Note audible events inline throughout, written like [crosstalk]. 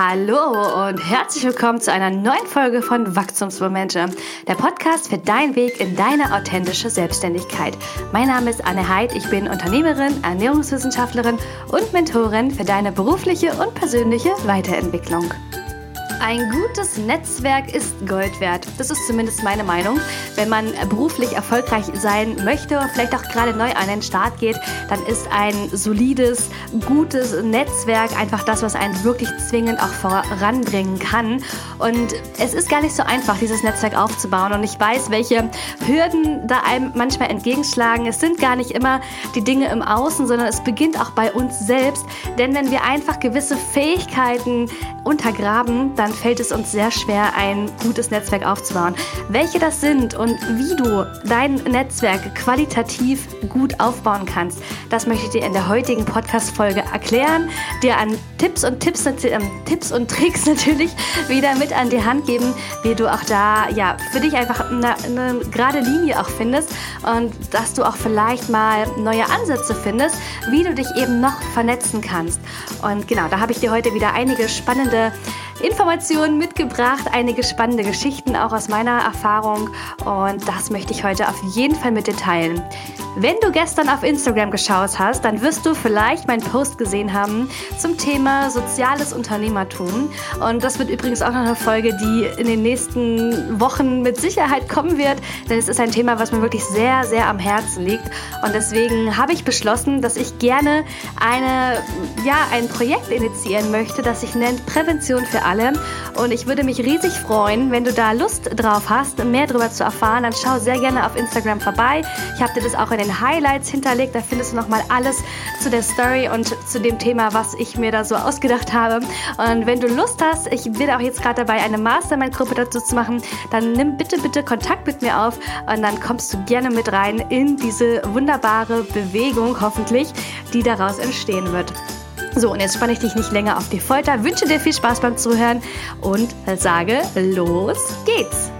Hallo und herzlich willkommen zu einer neuen Folge von Wachstumsmomente, der Podcast für deinen Weg in deine authentische Selbstständigkeit. Mein Name ist Anne Heid, ich bin Unternehmerin, Ernährungswissenschaftlerin und Mentorin für deine berufliche und persönliche Weiterentwicklung. Ein gutes Netzwerk ist Gold wert. Das ist zumindest meine Meinung. Wenn man beruflich erfolgreich sein möchte und vielleicht auch gerade neu an den Start geht, dann ist ein solides, gutes Netzwerk einfach das, was einen wirklich zwingend auch voranbringen kann. Und es ist gar nicht so einfach, dieses Netzwerk aufzubauen. Und ich weiß, welche Hürden da einem manchmal entgegenschlagen. Es sind gar nicht immer die Dinge im Außen, sondern es beginnt auch bei uns selbst. Denn wenn wir einfach gewisse Fähigkeiten untergraben, dann fällt es uns sehr schwer, ein gutes Netzwerk aufzubauen. Welche das sind und wie du dein Netzwerk qualitativ gut aufbauen kannst, das möchte ich dir in der heutigen Podcast-Folge erklären, dir an Tipps und Tipps, äh, Tipps und Tricks [laughs] natürlich wieder mit an die Hand geben, wie du auch da ja für dich einfach eine, eine gerade Linie auch findest und dass du auch vielleicht mal neue Ansätze findest, wie du dich eben noch vernetzen kannst. Und genau, da habe ich dir heute wieder einige spannende Informationen mitgebracht, einige spannende Geschichten auch aus meiner Erfahrung und das möchte ich heute auf jeden Fall mit dir teilen. Wenn du gestern auf Instagram geschaut hast, dann wirst du vielleicht meinen Post gesehen haben zum Thema soziales Unternehmertum. Und das wird übrigens auch noch eine Folge, die in den nächsten Wochen mit Sicherheit kommen wird, denn es ist ein Thema, was mir wirklich sehr, sehr am Herzen liegt. Und deswegen habe ich beschlossen, dass ich gerne eine, ja, ein Projekt initiieren möchte, das sich nennt Prävention für alle. Und ich würde mich riesig freuen, wenn du da Lust drauf hast, mehr darüber zu erfahren, dann schau sehr gerne auf Instagram vorbei. Ich habe dir das auch in den Highlights hinterlegt. Da findest du nochmal alles zu der Story und zu dem Thema, was ich mir da so ausgedacht habe. Und wenn du Lust hast, ich bin auch jetzt gerade dabei, eine Mastermind-Gruppe dazu zu machen, dann nimm bitte, bitte Kontakt mit mir auf und dann kommst du gerne mit rein in diese wunderbare Bewegung, hoffentlich, die daraus entstehen wird. So, und jetzt spanne ich dich nicht länger auf die Folter, wünsche dir viel Spaß beim Zuhören und sage, los geht's!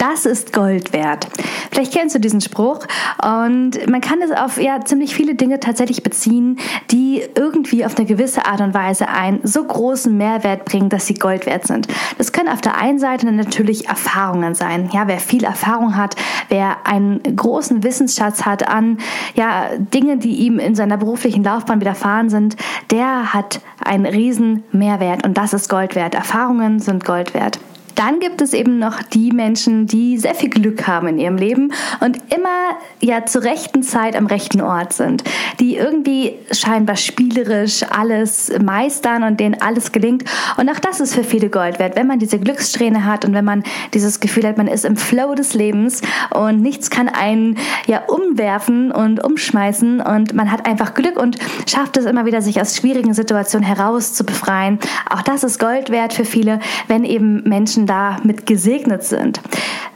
Das ist Gold wert. Vielleicht kennst du diesen Spruch und man kann es auf ja ziemlich viele Dinge tatsächlich beziehen, die irgendwie auf eine gewisse Art und Weise einen so großen Mehrwert bringen, dass sie Gold wert sind. Das können auf der einen Seite natürlich Erfahrungen sein. Ja, wer viel Erfahrung hat, wer einen großen Wissensschatz hat an ja Dinge, die ihm in seiner beruflichen Laufbahn widerfahren sind, der hat einen riesen Mehrwert und das ist Gold wert. Erfahrungen sind Gold wert. Dann gibt es eben noch die Menschen, die sehr viel Glück haben in ihrem Leben und immer ja zur rechten Zeit am rechten Ort sind, die irgendwie scheinbar spielerisch alles meistern und denen alles gelingt. Und auch das ist für viele Gold wert, wenn man diese Glückssträhne hat und wenn man dieses Gefühl hat, man ist im Flow des Lebens und nichts kann einen ja umwerfen und umschmeißen und man hat einfach Glück und schafft es immer wieder, sich aus schwierigen Situationen heraus zu befreien. Auch das ist Gold wert für viele, wenn eben Menschen damit gesegnet sind.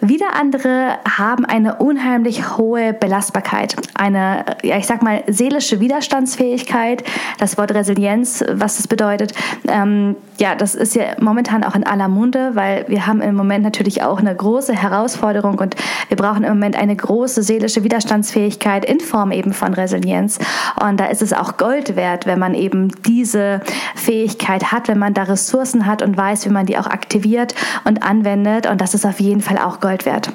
Wieder andere haben eine unheimlich hohe Belastbarkeit, eine, ja, ich sag mal, seelische Widerstandsfähigkeit. Das Wort Resilienz, was das bedeutet, ähm, ja, das ist ja momentan auch in aller Munde, weil wir haben im Moment natürlich auch eine große Herausforderung und wir brauchen im Moment eine große seelische Widerstandsfähigkeit in Form eben von Resilienz. Und da ist es auch Gold wert, wenn man eben diese Fähigkeit hat, wenn man da Ressourcen hat und weiß, wie man die auch aktiviert und anwendet. Und das ist auf jeden Fall auch Gold wert.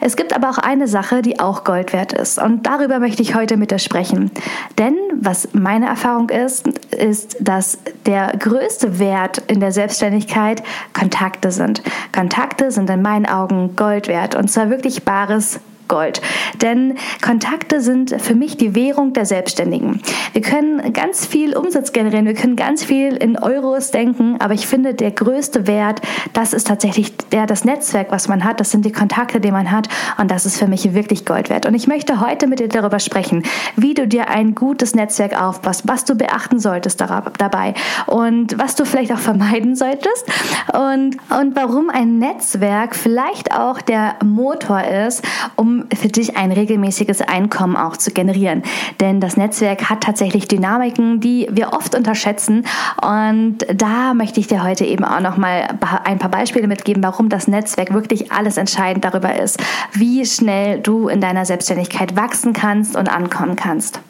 Es gibt aber auch eine Sache, die auch Gold wert ist. Und darüber möchte ich heute mit dir sprechen. Denn was meine Erfahrung ist, ist, dass der größte Wert in der Selbstständigkeit Kontakte sind. Kontakte sind in meinen Augen Gold wert. Und zwar wirklich bares Gold. Denn Kontakte sind für mich die Währung der Selbstständigen. Wir können ganz viel Umsatz generieren, wir können ganz viel in Euros denken, aber ich finde, der größte Wert, das ist tatsächlich der, das Netzwerk, was man hat, das sind die Kontakte, die man hat und das ist für mich wirklich Gold wert. Und ich möchte heute mit dir darüber sprechen, wie du dir ein gutes Netzwerk aufbaust, was du beachten solltest dabei und was du vielleicht auch vermeiden solltest und, und warum ein Netzwerk vielleicht auch der Motor ist, um für dich ein regelmäßiges Einkommen auch zu generieren. Denn das Netzwerk hat tatsächlich Dynamiken, die wir oft unterschätzen. Und da möchte ich dir heute eben auch nochmal ein paar Beispiele mitgeben, warum das Netzwerk wirklich alles entscheidend darüber ist, wie schnell du in deiner Selbstständigkeit wachsen kannst und ankommen kannst.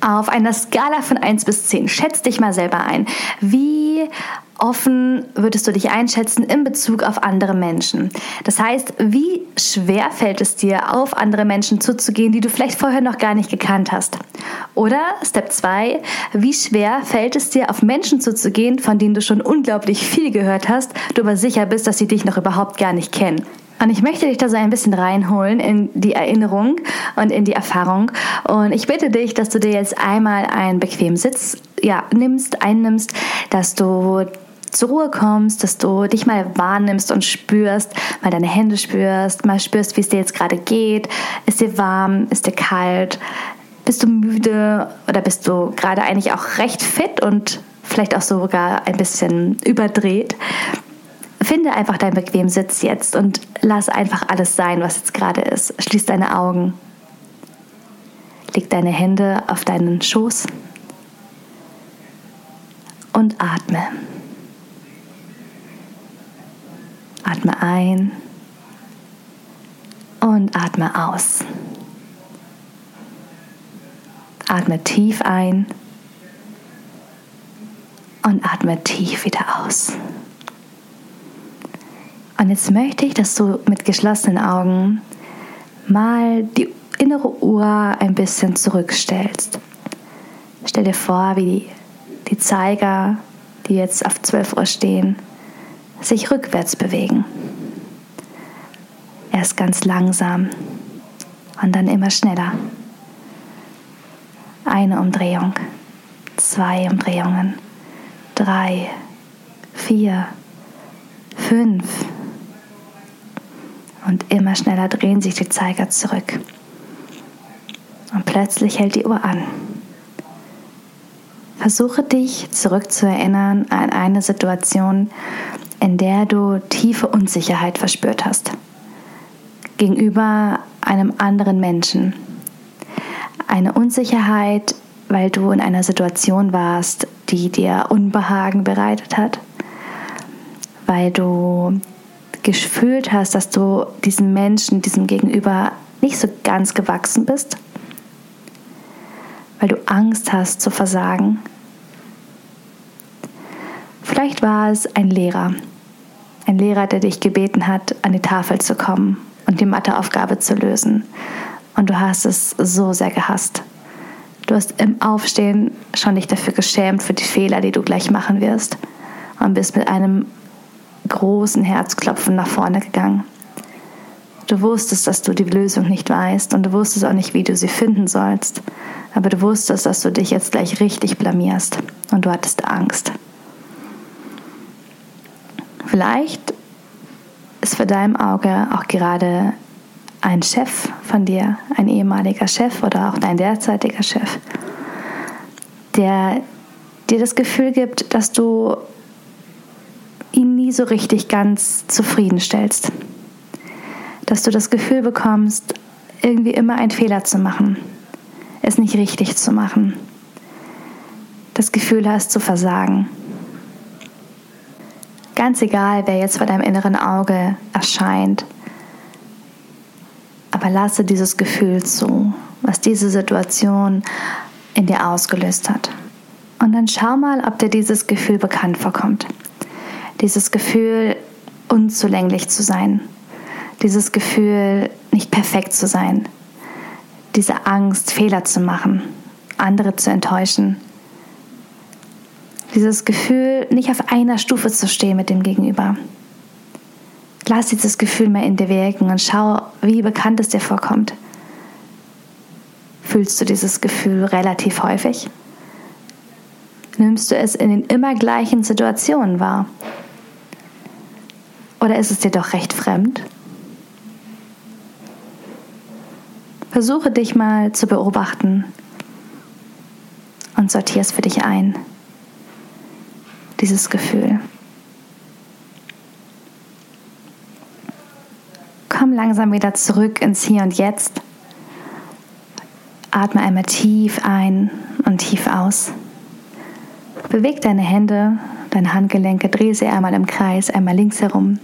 Auf einer Skala von 1 bis 10, schätz dich mal selber ein. Wie offen würdest du dich einschätzen in Bezug auf andere Menschen? Das heißt, wie schwer fällt es dir, auf andere Menschen zuzugehen, die du vielleicht vorher noch gar nicht gekannt hast? Oder Step 2, wie schwer fällt es dir, auf Menschen zuzugehen, von denen du schon unglaublich viel gehört hast, du aber sicher bist, dass sie dich noch überhaupt gar nicht kennen? Und ich möchte dich da so ein bisschen reinholen in die Erinnerung und in die Erfahrung. Und ich bitte dich, dass du dir jetzt einmal einen bequemen Sitz ja, nimmst, einnimmst, dass du zur Ruhe kommst, dass du dich mal wahrnimmst und spürst, mal deine Hände spürst, mal spürst, wie es dir jetzt gerade geht. Ist dir warm? Ist dir kalt? Bist du müde oder bist du gerade eigentlich auch recht fit und vielleicht auch sogar ein bisschen überdreht? Finde einfach deinen bequemen Sitz jetzt und lass einfach alles sein, was jetzt gerade ist. Schließ deine Augen. Leg deine Hände auf deinen Schoß und atme. Atme ein und atme aus. Atme tief ein und atme tief wieder aus. Und jetzt möchte ich, dass du mit geschlossenen Augen mal die innere Uhr ein bisschen zurückstellst. Stell dir vor, wie die, die Zeiger, die jetzt auf 12 Uhr stehen, sich rückwärts bewegen. Erst ganz langsam und dann immer schneller. Eine Umdrehung, zwei Umdrehungen, drei, vier, fünf, und immer schneller drehen sich die Zeiger zurück. Und plötzlich hält die Uhr an. Versuche dich zurückzuerinnern an eine Situation, in der du tiefe Unsicherheit verspürt hast. Gegenüber einem anderen Menschen. Eine Unsicherheit, weil du in einer Situation warst, die dir Unbehagen bereitet hat. Weil du gefühlt hast, dass du diesem Menschen, diesem Gegenüber nicht so ganz gewachsen bist, weil du Angst hast zu versagen. Vielleicht war es ein Lehrer, ein Lehrer, der dich gebeten hat, an die Tafel zu kommen und die Matheaufgabe zu lösen. Und du hast es so sehr gehasst. Du hast im Aufstehen schon dich dafür geschämt für die Fehler, die du gleich machen wirst. Und bist mit einem großen Herzklopfen nach vorne gegangen. Du wusstest, dass du die Lösung nicht weißt und du wusstest auch nicht, wie du sie finden sollst. Aber du wusstest, dass du dich jetzt gleich richtig blamierst und du hattest Angst. Vielleicht ist für deinem Auge auch gerade ein Chef von dir, ein ehemaliger Chef oder auch dein derzeitiger Chef, der dir das Gefühl gibt, dass du ihn nie so richtig ganz zufriedenstellst. Dass du das Gefühl bekommst, irgendwie immer einen Fehler zu machen, es nicht richtig zu machen, das Gefühl hast zu versagen. Ganz egal, wer jetzt vor deinem inneren Auge erscheint, aber lasse dieses Gefühl zu, was diese Situation in dir ausgelöst hat. Und dann schau mal, ob dir dieses Gefühl bekannt vorkommt dieses Gefühl, unzulänglich zu sein, dieses Gefühl, nicht perfekt zu sein, diese Angst, Fehler zu machen, andere zu enttäuschen, dieses Gefühl, nicht auf einer Stufe zu stehen mit dem Gegenüber. Lass dieses Gefühl mal in dir wirken und schau, wie bekannt es dir vorkommt. Fühlst du dieses Gefühl relativ häufig? Nimmst du es in den immer gleichen Situationen wahr? Oder ist es dir doch recht fremd? Versuche dich mal zu beobachten und sortiere es für dich ein. Dieses Gefühl. Komm langsam wieder zurück ins Hier und Jetzt. Atme einmal tief ein und tief aus. Beweg deine Hände, deine Handgelenke, dreh sie einmal im Kreis, einmal links herum,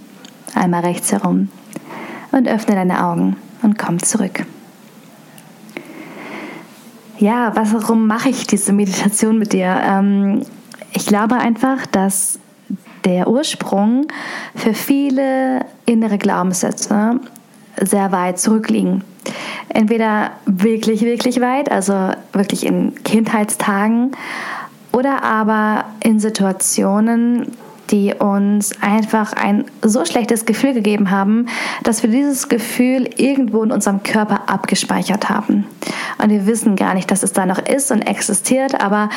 einmal rechts herum und öffne deine Augen und komm zurück. Ja, warum mache ich diese Meditation mit dir? Ähm, ich glaube einfach, dass der Ursprung für viele innere Glaubenssätze sehr weit zurückliegen. Entweder wirklich, wirklich weit, also wirklich in Kindheitstagen, oder aber in Situationen, die uns einfach ein so schlechtes Gefühl gegeben haben, dass wir dieses Gefühl irgendwo in unserem Körper abgespeichert haben. Und wir wissen gar nicht, dass es da noch ist und existiert, aber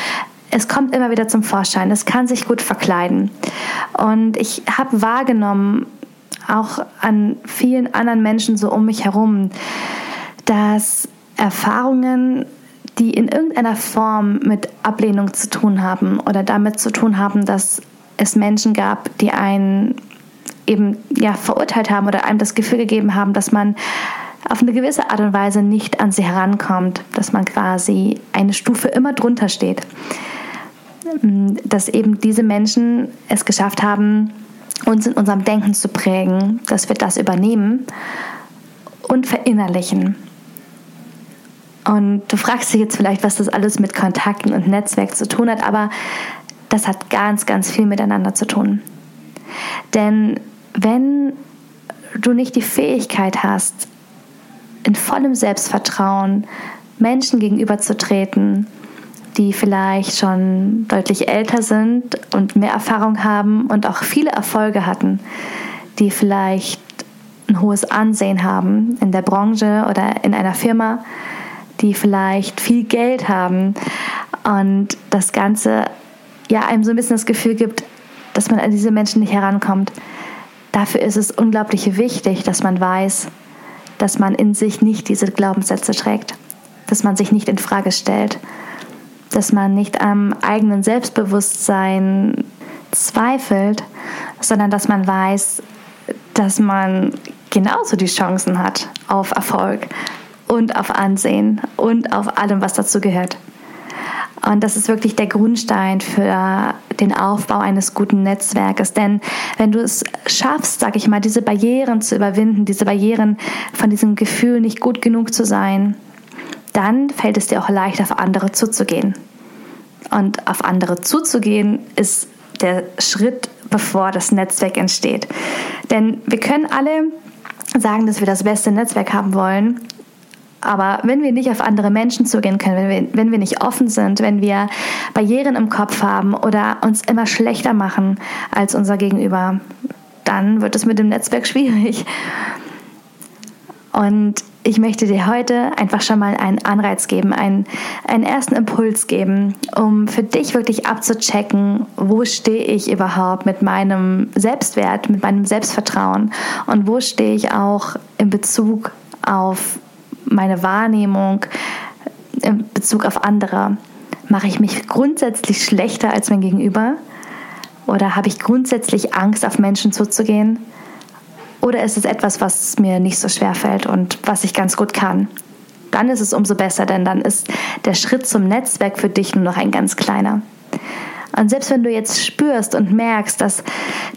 es kommt immer wieder zum Vorschein. Es kann sich gut verkleiden. Und ich habe wahrgenommen, auch an vielen anderen Menschen so um mich herum, dass Erfahrungen, die in irgendeiner Form mit Ablehnung zu tun haben oder damit zu tun haben, dass es Menschen gab, die einen eben ja verurteilt haben oder einem das Gefühl gegeben haben, dass man auf eine gewisse Art und Weise nicht an sie herankommt, dass man quasi eine Stufe immer drunter steht. Dass eben diese Menschen es geschafft haben, uns in unserem Denken zu prägen, dass wir das übernehmen und verinnerlichen. Und du fragst dich jetzt vielleicht, was das alles mit Kontakten und Netzwerk zu tun hat, aber das hat ganz, ganz viel miteinander zu tun. Denn wenn du nicht die Fähigkeit hast, in vollem Selbstvertrauen Menschen gegenüberzutreten, die vielleicht schon deutlich älter sind und mehr Erfahrung haben und auch viele Erfolge hatten, die vielleicht ein hohes Ansehen haben in der Branche oder in einer Firma, die vielleicht viel Geld haben und das Ganze ja einem so ein bisschen das Gefühl gibt, dass man an diese Menschen nicht herankommt. Dafür ist es unglaublich wichtig, dass man weiß, dass man in sich nicht diese Glaubenssätze trägt, dass man sich nicht in Frage stellt, dass man nicht am eigenen Selbstbewusstsein zweifelt, sondern dass man weiß, dass man genauso die Chancen hat auf Erfolg und auf Ansehen und auf allem, was dazu gehört. Und das ist wirklich der Grundstein für den Aufbau eines guten Netzwerkes. Denn wenn du es schaffst, sag ich mal, diese Barrieren zu überwinden, diese Barrieren von diesem Gefühl, nicht gut genug zu sein, dann fällt es dir auch leicht, auf andere zuzugehen. Und auf andere zuzugehen ist der Schritt, bevor das Netzwerk entsteht. Denn wir können alle sagen, dass wir das beste Netzwerk haben wollen. Aber wenn wir nicht auf andere Menschen zugehen können, wenn wir, wenn wir nicht offen sind, wenn wir Barrieren im Kopf haben oder uns immer schlechter machen als unser Gegenüber, dann wird es mit dem Netzwerk [laughs] schwierig. Und ich möchte dir heute einfach schon mal einen Anreiz geben, einen, einen ersten Impuls geben, um für dich wirklich abzuchecken, wo stehe ich überhaupt mit meinem Selbstwert, mit meinem Selbstvertrauen und wo stehe ich auch in Bezug auf meine Wahrnehmung in Bezug auf andere? Mache ich mich grundsätzlich schlechter als mein Gegenüber? Oder habe ich grundsätzlich Angst, auf Menschen zuzugehen? Oder ist es etwas, was mir nicht so schwer fällt und was ich ganz gut kann? Dann ist es umso besser, denn dann ist der Schritt zum Netzwerk für dich nur noch ein ganz kleiner. Und selbst wenn du jetzt spürst und merkst, dass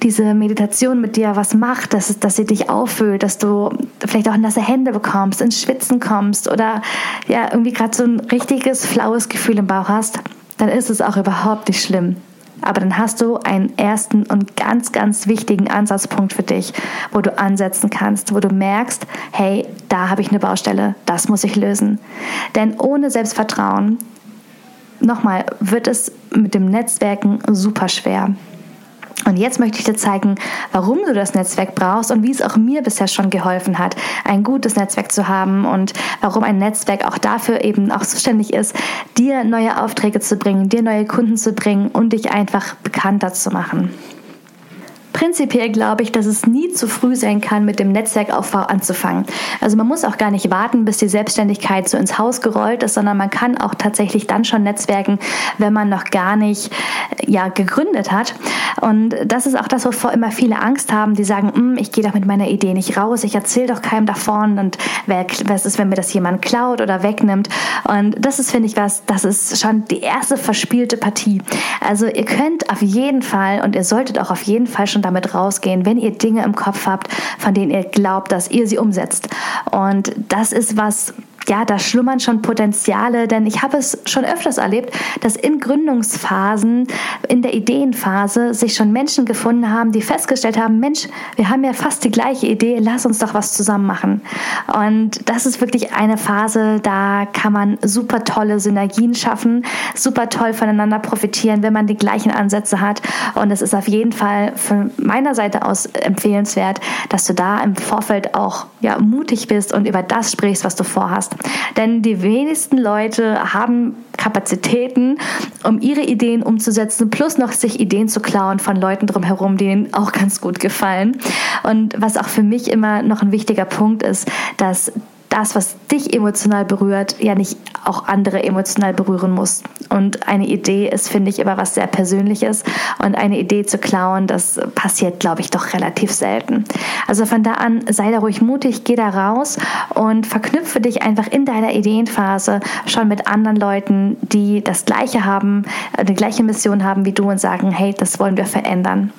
diese Meditation mit dir was macht, dass, dass sie dich auffüllt, dass du vielleicht auch nasse Hände bekommst, ins Schwitzen kommst oder ja irgendwie gerade so ein richtiges flaues Gefühl im Bauch hast, dann ist es auch überhaupt nicht schlimm. Aber dann hast du einen ersten und ganz, ganz wichtigen Ansatzpunkt für dich, wo du ansetzen kannst, wo du merkst, hey, da habe ich eine Baustelle, das muss ich lösen. Denn ohne Selbstvertrauen nochmal, wird es mit dem Netzwerken super schwer. Und jetzt möchte ich dir zeigen, warum du das Netzwerk brauchst und wie es auch mir bisher schon geholfen hat, ein gutes Netzwerk zu haben und warum ein Netzwerk auch dafür eben auch zuständig ist, dir neue Aufträge zu bringen, dir neue Kunden zu bringen und dich einfach bekannter zu machen. Prinzipiell glaube ich, dass es nie zu früh sein kann, mit dem Netzwerkaufbau anzufangen. Also man muss auch gar nicht warten, bis die Selbstständigkeit so ins Haus gerollt ist, sondern man kann auch tatsächlich dann schon netzwerken, wenn man noch gar nicht ja, gegründet hat. Und das ist auch das, wovor immer viele Angst haben, die sagen, hm, ich gehe doch mit meiner Idee nicht raus, ich erzähle doch keinem davon und was ist, wenn mir das jemand klaut oder wegnimmt. Und das ist, finde ich, was, das ist schon die erste verspielte Partie. Also ihr könnt auf jeden Fall und ihr solltet auch auf jeden Fall schon damit rausgehen, wenn ihr Dinge im Kopf habt, von denen ihr glaubt, dass ihr sie umsetzt. Und das ist was, ja, da schlummern schon Potenziale, denn ich habe es schon öfters erlebt, dass in Gründungsphasen, in der Ideenphase sich schon Menschen gefunden haben, die festgestellt haben, Mensch, wir haben ja fast die gleiche Idee, lass uns doch was zusammen machen. Und das ist wirklich eine Phase, da kann man super tolle Synergien schaffen, super toll voneinander profitieren, wenn man die gleichen Ansätze hat. Und es ist auf jeden Fall von meiner Seite aus empfehlenswert, dass du da im Vorfeld auch ja, mutig bist und über das sprichst, was du vorhast. Denn die wenigsten Leute haben Kapazitäten, um ihre Ideen umzusetzen, plus noch sich Ideen zu klauen von Leuten drumherum, die ihnen auch ganz gut gefallen. Und was auch für mich immer noch ein wichtiger Punkt ist, dass das, was dich emotional berührt, ja nicht auch andere emotional berühren muss. Und eine Idee ist, finde ich, immer was sehr Persönliches. Und eine Idee zu klauen, das passiert, glaube ich, doch relativ selten. Also von da an, sei da ruhig mutig, geh da raus und verknüpfe dich einfach in deiner Ideenphase schon mit anderen Leuten, die das Gleiche haben, die gleiche Mission haben wie du und sagen, hey, das wollen wir verändern.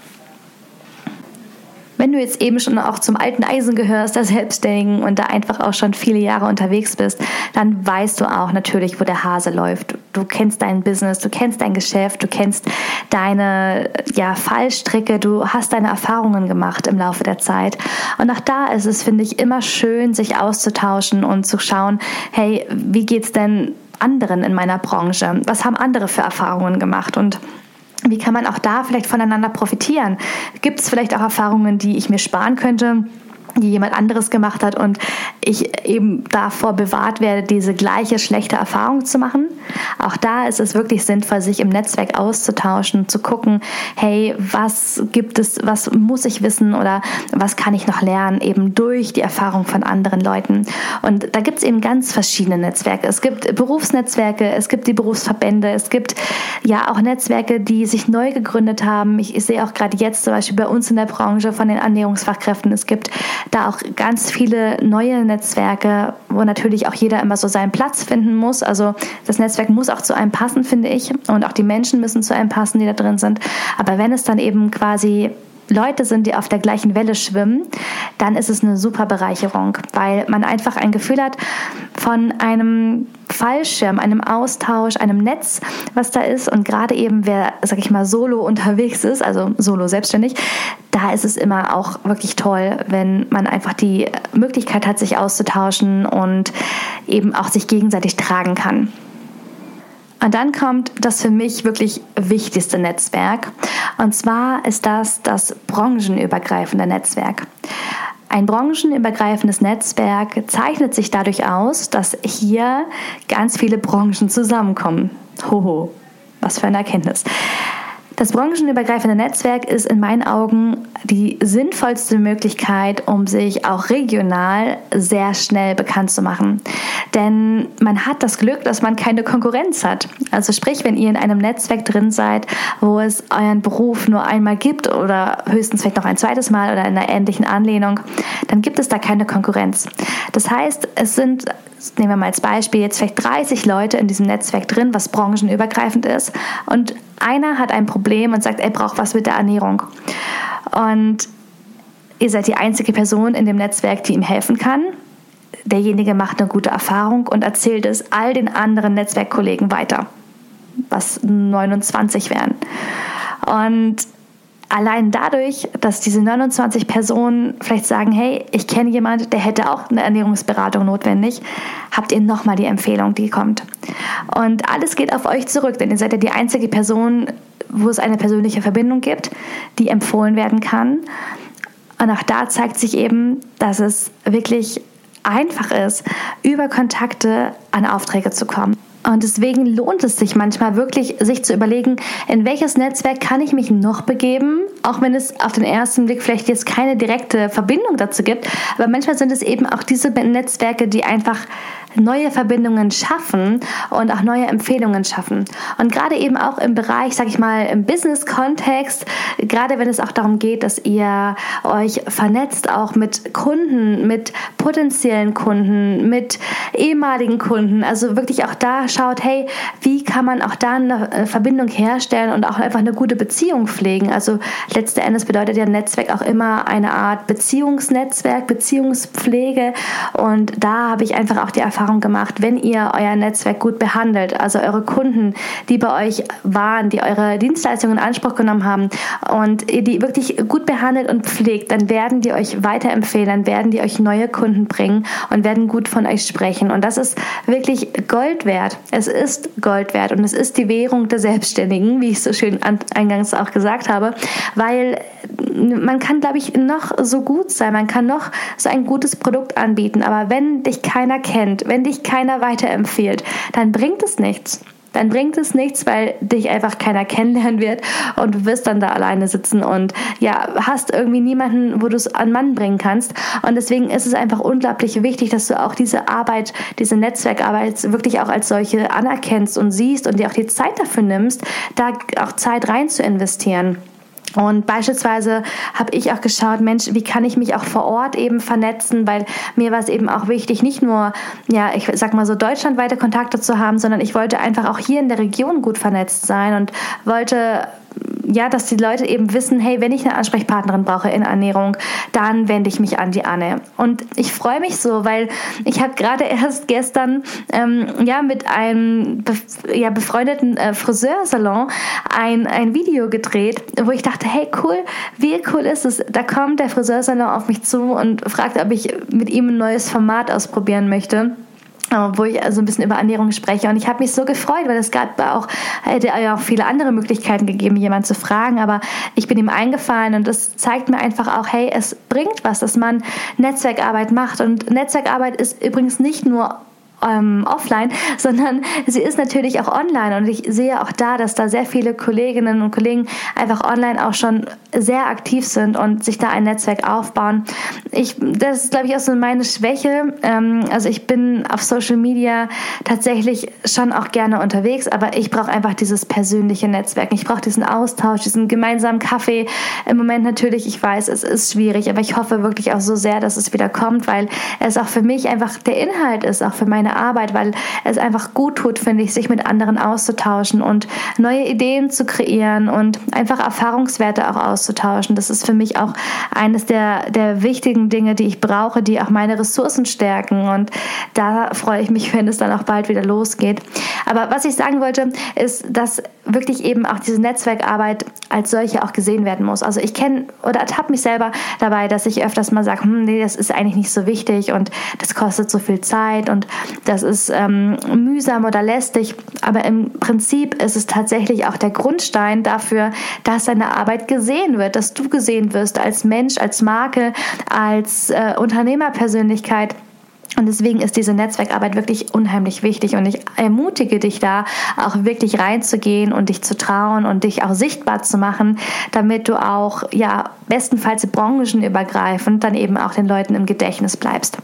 Wenn du jetzt eben schon auch zum alten Eisen gehörst, das Selbstständigen und da einfach auch schon viele Jahre unterwegs bist, dann weißt du auch natürlich, wo der Hase läuft. Du kennst dein Business, du kennst dein Geschäft, du kennst deine ja, Fallstricke, du hast deine Erfahrungen gemacht im Laufe der Zeit. Und auch da ist es, finde ich, immer schön, sich auszutauschen und zu schauen, hey, wie geht's denn anderen in meiner Branche? Was haben andere für Erfahrungen gemacht? Und wie kann man auch da vielleicht voneinander profitieren? Gibt es vielleicht auch Erfahrungen, die ich mir sparen könnte? Die jemand anderes gemacht hat und ich eben davor bewahrt werde, diese gleiche schlechte Erfahrung zu machen. Auch da ist es wirklich sinnvoll, sich im Netzwerk auszutauschen, zu gucken, hey, was gibt es, was muss ich wissen oder was kann ich noch lernen, eben durch die Erfahrung von anderen Leuten. Und da gibt es eben ganz verschiedene Netzwerke. Es gibt Berufsnetzwerke, es gibt die Berufsverbände, es gibt ja auch Netzwerke, die sich neu gegründet haben. Ich, sehe auch gerade jetzt zum Beispiel bei uns in der Branche von den Ernährungsfachkräften, es gibt da auch ganz viele neue Netzwerke, wo natürlich auch jeder immer so seinen Platz finden muss. Also das Netzwerk muss auch zu einem passen, finde ich. Und auch die Menschen müssen zu einem passen, die da drin sind. Aber wenn es dann eben quasi Leute sind, die auf der gleichen Welle schwimmen, dann ist es eine super Bereicherung, weil man einfach ein Gefühl hat von einem Fallschirm, einem Austausch, einem Netz, was da ist. Und gerade eben, wer, sag ich mal, solo unterwegs ist, also solo selbstständig, da ist es immer auch wirklich toll, wenn man einfach die Möglichkeit hat, sich auszutauschen und eben auch sich gegenseitig tragen kann. Und dann kommt das für mich wirklich wichtigste Netzwerk. Und zwar ist das das branchenübergreifende Netzwerk. Ein branchenübergreifendes Netzwerk zeichnet sich dadurch aus, dass hier ganz viele Branchen zusammenkommen. Hoho, was für eine Erkenntnis. Das branchenübergreifende Netzwerk ist in meinen Augen die sinnvollste Möglichkeit, um sich auch regional sehr schnell bekannt zu machen. Denn man hat das Glück, dass man keine Konkurrenz hat. Also sprich, wenn ihr in einem Netzwerk drin seid, wo es euren Beruf nur einmal gibt oder höchstens vielleicht noch ein zweites Mal oder in einer ähnlichen Anlehnung, dann gibt es da keine Konkurrenz. Das heißt, es sind nehmen wir mal als Beispiel jetzt vielleicht 30 Leute in diesem Netzwerk drin, was branchenübergreifend ist. Und einer hat ein Problem und sagt, er braucht was mit der Ernährung. Und ihr seid die einzige Person in dem Netzwerk, die ihm helfen kann. Derjenige macht eine gute Erfahrung und erzählt es all den anderen Netzwerkkollegen weiter, was 29 wären. Und allein dadurch, dass diese 29 Personen vielleicht sagen, hey, ich kenne jemanden, der hätte auch eine Ernährungsberatung notwendig, habt ihr nochmal die Empfehlung, die kommt. Und alles geht auf euch zurück, denn ihr seid ja die einzige Person, wo es eine persönliche Verbindung gibt, die empfohlen werden kann. Und auch da zeigt sich eben, dass es wirklich einfach ist, über Kontakte an Aufträge zu kommen. Und deswegen lohnt es sich manchmal wirklich, sich zu überlegen, in welches Netzwerk kann ich mich noch begeben, auch wenn es auf den ersten Blick vielleicht jetzt keine direkte Verbindung dazu gibt. Aber manchmal sind es eben auch diese Netzwerke, die einfach neue Verbindungen schaffen und auch neue Empfehlungen schaffen. Und gerade eben auch im Bereich, sag ich mal, im Business-Kontext, gerade wenn es auch darum geht, dass ihr euch vernetzt, auch mit Kunden, mit potenziellen Kunden, mit ehemaligen Kunden, also wirklich auch da schaut, hey, wie kann man auch da eine äh, Verbindung herstellen und auch einfach eine gute Beziehung pflegen. Also letzten Endes bedeutet ja Netzwerk auch immer eine Art Beziehungsnetzwerk, Beziehungspflege und da habe ich einfach auch die Erfahrung Erfahrung gemacht, wenn ihr euer Netzwerk gut behandelt, also eure Kunden, die bei euch waren, die eure Dienstleistungen in Anspruch genommen haben und ihr die wirklich gut behandelt und pflegt, dann werden die euch weiterempfehlen, dann werden die euch neue Kunden bringen und werden gut von euch sprechen. Und das ist wirklich Gold wert. Es ist Gold wert und es ist die Währung der Selbstständigen, wie ich so schön eingangs auch gesagt habe, weil man kann, glaube ich, noch so gut sein, man kann noch so ein gutes Produkt anbieten, aber wenn dich keiner kennt, wenn dich keiner weiterempfiehlt, dann bringt es nichts. Dann bringt es nichts, weil dich einfach keiner [laughs] kennenlernen wird und du wirst dann da alleine sitzen und ja, hast irgendwie niemanden, wo du es an Mann bringen kannst. Und deswegen ist es einfach unglaublich wichtig, dass du auch diese Arbeit, diese Netzwerkarbeit wirklich auch als solche anerkennst und siehst und dir auch die Zeit dafür nimmst, da auch Zeit rein zu investieren. Und beispielsweise habe ich auch geschaut, Mensch, wie kann ich mich auch vor Ort eben vernetzen, weil mir war es eben auch wichtig, nicht nur, ja, ich sag mal so deutschlandweite Kontakte zu haben, sondern ich wollte einfach auch hier in der Region gut vernetzt sein und wollte ja, dass die Leute eben wissen, hey, wenn ich eine Ansprechpartnerin brauche in Ernährung, dann wende ich mich an die Anne. Und ich freue mich so, weil ich habe gerade erst gestern ähm, ja mit einem ja, befreundeten äh, Friseursalon ein, ein Video gedreht, wo ich dachte, hey, cool, wie cool ist es? Da kommt der Friseursalon auf mich zu und fragt, ob ich mit ihm ein neues Format ausprobieren möchte wo ich also ein bisschen über Ernährung spreche. Und ich habe mich so gefreut, weil es gab auch, hätte ja auch viele andere Möglichkeiten gegeben, jemanden zu fragen. Aber ich bin ihm eingefallen und das zeigt mir einfach auch, hey, es bringt was, dass man Netzwerkarbeit macht. Und Netzwerkarbeit ist übrigens nicht nur ähm, offline, [laughs] sondern sie ist natürlich auch online und ich sehe auch da, dass da sehr viele Kolleginnen und Kollegen einfach online auch schon sehr aktiv sind und sich da ein Netzwerk aufbauen. Ich, das ist, glaube ich, auch so meine Schwäche. Ähm, also ich bin auf Social Media tatsächlich schon auch gerne unterwegs, aber ich brauche einfach dieses persönliche Netzwerk. Ich brauche diesen Austausch, diesen gemeinsamen Kaffee. Im Moment natürlich, ich weiß, es ist schwierig, aber ich hoffe wirklich auch so sehr, dass es wieder kommt, weil es auch für mich einfach der Inhalt ist, auch für meine meine Arbeit, weil es einfach gut tut, finde ich, sich mit anderen auszutauschen und neue Ideen zu kreieren und einfach Erfahrungswerte auch auszutauschen. Das ist für mich auch eines der, der wichtigen Dinge, die ich brauche, die auch meine Ressourcen stärken. Und da freue ich mich, wenn es dann auch bald wieder losgeht. Aber was ich sagen wollte, ist, dass wirklich eben auch diese Netzwerkarbeit als solche auch gesehen werden muss. Also ich kenne oder ertappe mich selber dabei, dass ich öfters mal sage, hm, nee, das ist eigentlich nicht so wichtig und das kostet so viel Zeit und das ist ähm, mühsam oder lästig. Aber im Prinzip ist es tatsächlich auch der Grundstein dafür, dass deine Arbeit gesehen wird, dass du gesehen wirst als Mensch, als Marke, als äh, Unternehmerpersönlichkeit. Und deswegen ist diese Netzwerkarbeit wirklich unheimlich wichtig und ich ermutige dich da auch wirklich reinzugehen und dich zu trauen und dich auch sichtbar zu machen, damit du auch, ja, bestenfalls branchenübergreifend dann eben auch den Leuten im Gedächtnis bleibst.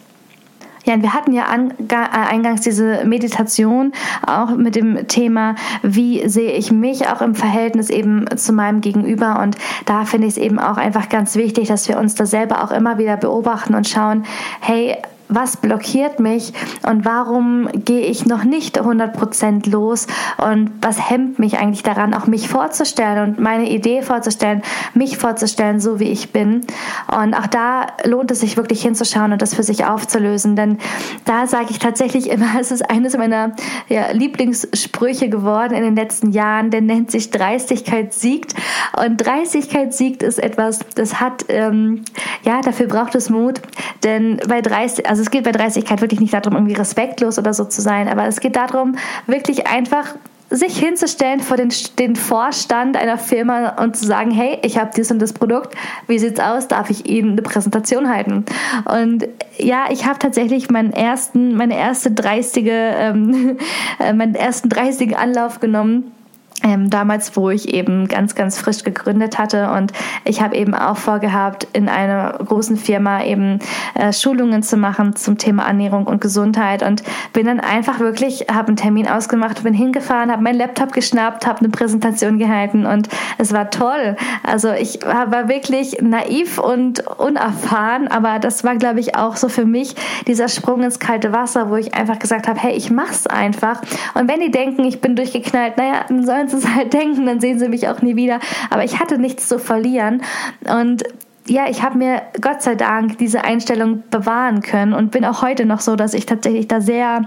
Ja, und wir hatten ja äh, eingangs diese Meditation auch mit dem Thema, wie sehe ich mich auch im Verhältnis eben zu meinem Gegenüber. Und da finde ich es eben auch einfach ganz wichtig, dass wir uns da selber auch immer wieder beobachten und schauen, hey, was blockiert mich und warum gehe ich noch nicht 100% los? Und was hemmt mich eigentlich daran, auch mich vorzustellen und meine Idee vorzustellen, mich vorzustellen, so wie ich bin. Und auch da lohnt es sich wirklich hinzuschauen und das für sich aufzulösen, denn da sage ich tatsächlich immer, [laughs] es ist eines meiner ja, Lieblingssprüche geworden in den letzten Jahren, der nennt sich Dreistigkeit siegt. Und Dreistigkeit siegt ist etwas, das hat, ähm, ja, dafür braucht es Mut, denn bei Dreistigkeit, also es geht bei Dreistigkeit wirklich nicht darum, irgendwie respektlos oder so zu sein, aber es geht darum, wirklich einfach sich hinzustellen vor den, den Vorstand einer Firma und zu sagen, hey, ich habe dies und das Produkt, wie sieht's aus? Darf ich Ihnen eine Präsentation halten? Und ja, ich habe tatsächlich meinen ersten, meine erste dreistige, ähm, [laughs] äh, meinen ersten dreistigen Anlauf genommen ähm, damals, wo ich eben ganz, ganz frisch gegründet hatte. Und ich habe eben auch vorgehabt, in einer großen Firma eben äh, Schulungen zu machen zum Thema Ernährung und Gesundheit. Und bin dann einfach wirklich, habe einen Termin ausgemacht, bin hingefahren, habe meinen Laptop geschnappt, habe eine Präsentation gehalten und es war toll. Also ich war wirklich naiv und unerfahren, aber das war, glaube ich, auch so für mich dieser Sprung ins kalte Wasser, wo ich einfach gesagt habe, hey, ich mach's einfach. Und wenn die denken, ich bin durchgeknallt, naja, dann sollen sie es halt denken, dann sehen sie mich auch nie wieder. Aber ich hatte nichts zu verlieren und ja, ich habe mir Gott sei Dank diese Einstellung bewahren können und bin auch heute noch so, dass ich tatsächlich da sehr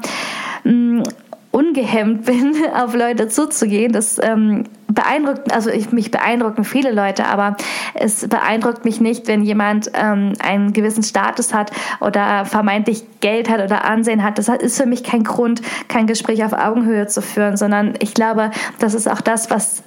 mh, mm, ungehemmt [laughs] bin, auf Leute zuzugehen. Das ähm, beeindruckt, also ich, mich beeindrucken viele Leute, aber es beeindruckt mich nicht, wenn jemand ähm, einen gewissen Status hat oder vermeintlich Geld hat oder Ansehen hat. Das ist für mich kein Grund, kein Gespräch auf Augenhöhe zu führen, sondern ich glaube, das ist auch das, was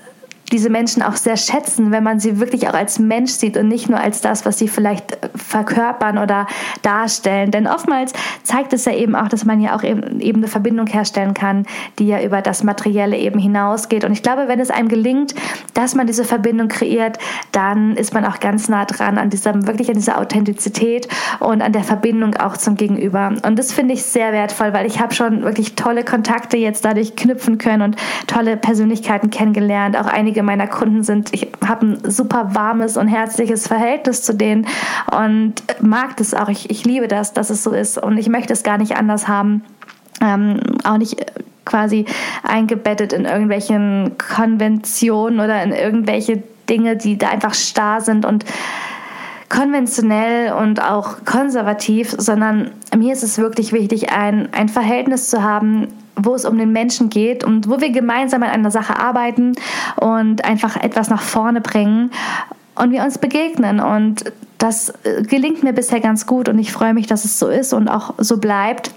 diese Menschen auch sehr schätzen, wenn man sie wirklich auch als Mensch sieht und nicht nur als das, was sie vielleicht verkörpern oder darstellen. Denn oftmals zeigt es ja eben auch, dass man ja auch eben, eben eine Verbindung herstellen kann, die ja über das Materielle eben hinausgeht. Und ich glaube, wenn es einem gelingt, dass man diese Verbindung kreiert, dann ist man auch ganz nah dran an dieser, wirklich an dieser Authentizität und an der Verbindung auch zum Gegenüber. Und das finde ich sehr wertvoll, weil ich habe schon wirklich tolle Kontakte jetzt dadurch knüpfen können und tolle Persönlichkeiten kennengelernt, auch einige einige meiner Kunden sind, ich habe ein super warmes und herzliches Verhältnis zu denen und mag das auch. Ich, ich liebe das, dass es so ist und ich möchte es gar nicht anders haben. Ähm, auch nicht quasi eingebettet in irgendwelchen Konventionen oder in irgendwelche Dinge, die da einfach starr sind und konventionell und auch konservativ, sondern mir ist es wirklich wichtig, ein, ein Verhältnis zu haben, wo es um den Menschen geht und wo wir gemeinsam an einer Sache arbeiten und einfach etwas nach vorne bringen und wir uns begegnen. Und das äh, gelingt mir bisher ganz gut und ich freue mich, dass es so ist und auch so bleibt.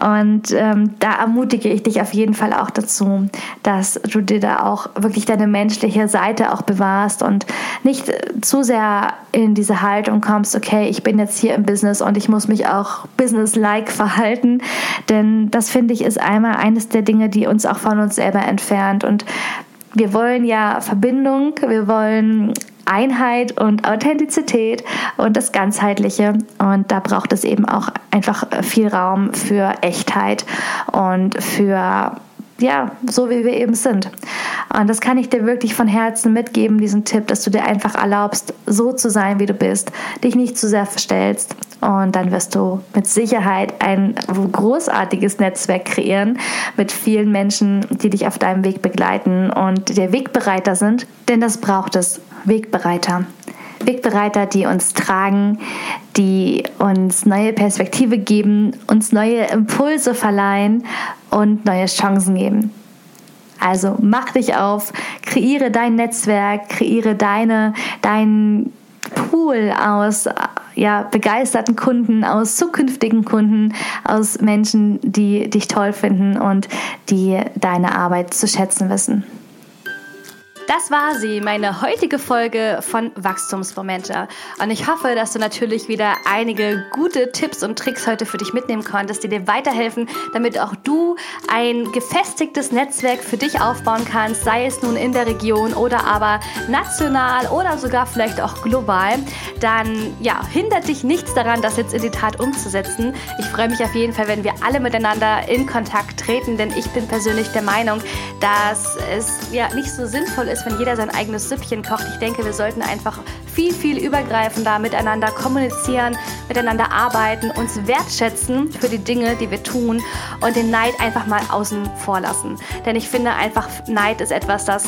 Und ähm, da ermutige ich dich auf jeden Fall auch dazu, dass du dir da auch wirklich deine menschliche Seite auch bewahrst und nicht äh, zu sehr in diese Haltung kommst, okay, ich bin jetzt hier im Business und ich muss mich auch business-like verhalten. Denn das finde ich ist einmal eines der Dinge, die uns auch von uns selber entfernt. Und wir wollen ja Verbindung, wir wollen Einheit und Authentizität und das Ganzheitliche. Und da braucht es eben auch einfach viel Raum für Echtheit und für ja, so wie wir eben sind. Und das kann ich dir wirklich von Herzen mitgeben, diesen Tipp, dass du dir einfach erlaubst, so zu sein, wie du bist, dich nicht zu sehr verstellst. Und dann wirst du mit Sicherheit ein großartiges Netzwerk kreieren mit vielen Menschen, die dich auf deinem Weg begleiten und dir Wegbereiter sind. Denn das braucht es, Wegbereiter. Wegbereiter, die uns tragen, die uns neue Perspektive geben, uns neue Impulse verleihen und neue Chancen geben. Also mach dich auf, kreiere dein Netzwerk, kreiere deine, dein Pool aus ja, begeisterten Kunden, aus zukünftigen Kunden, aus Menschen, die dich toll finden und die deine Arbeit zu schätzen wissen. Das war sie, meine heutige Folge von Wachstumsmomente. Und ich hoffe, dass du natürlich wieder einige gute Tipps und Tricks heute für dich mitnehmen konntest, die dir weiterhelfen, damit auch du ein gefestigtes Netzwerk für dich aufbauen kannst, sei es nun in der Region oder aber national oder sogar vielleicht auch global. Dann ja, hindert dich nichts daran, das jetzt in die Tat umzusetzen. Ich freue mich auf jeden Fall, wenn wir alle miteinander in Kontakt treten, denn ich bin persönlich der Meinung, dass es ja nicht so sinnvoll ist, ist, wenn jeder sein eigenes Süppchen kocht. Ich denke, wir sollten einfach viel, viel übergreifender miteinander kommunizieren, miteinander arbeiten, uns wertschätzen für die Dinge, die wir tun und den Neid einfach mal außen vor lassen. Denn ich finde einfach, Neid ist etwas, das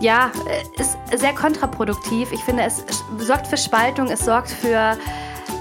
ja, ist sehr kontraproduktiv. Ich finde, es sorgt für Spaltung, es sorgt für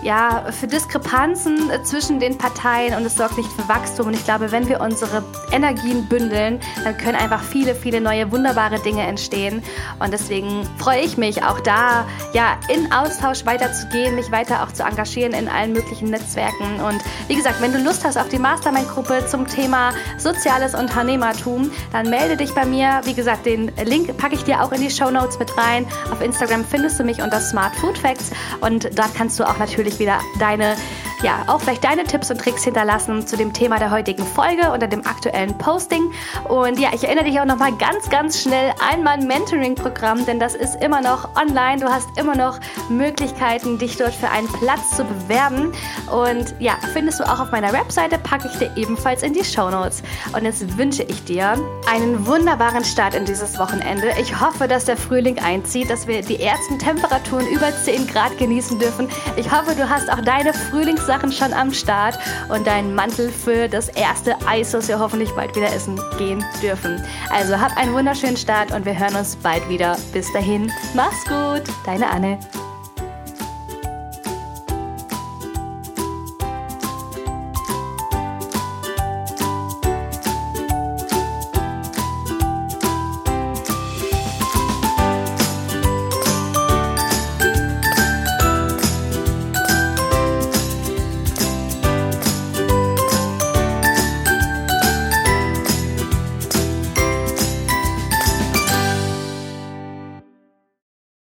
ja, für Diskrepanzen zwischen den Parteien und es sorgt nicht für Wachstum. Und ich glaube, wenn wir unsere Energien bündeln, dann können einfach viele, viele neue wunderbare Dinge entstehen. Und deswegen freue ich mich auch da, ja, in Austausch weiterzugehen, mich weiter auch zu engagieren in allen möglichen Netzwerken. Und wie gesagt, wenn du Lust hast auf die Mastermind-Gruppe zum Thema soziales Unternehmertum, dann melde dich bei mir. Wie gesagt, den Link packe ich dir auch in die Show Notes mit rein. Auf Instagram findest du mich unter Smart Food Facts und dort kannst du auch natürlich wieder deine ja, auch vielleicht deine Tipps und Tricks hinterlassen zu dem Thema der heutigen Folge unter dem aktuellen Posting. Und ja, ich erinnere dich auch nochmal ganz, ganz schnell an mein Mentoring-Programm, denn das ist immer noch online. Du hast immer noch Möglichkeiten, dich dort für einen Platz zu bewerben. Und ja, findest du auch auf meiner Webseite, packe ich dir ebenfalls in die Show Notes. Und jetzt wünsche ich dir einen wunderbaren Start in dieses Wochenende. Ich hoffe, dass der Frühling einzieht, dass wir die ersten Temperaturen über 10 Grad genießen dürfen. Ich hoffe, du hast auch deine Frühlings Sachen schon am Start und deinen Mantel für das erste Eis, das wir hoffentlich bald wieder essen gehen dürfen. Also hab einen wunderschönen Start und wir hören uns bald wieder. Bis dahin, mach's gut, deine Anne.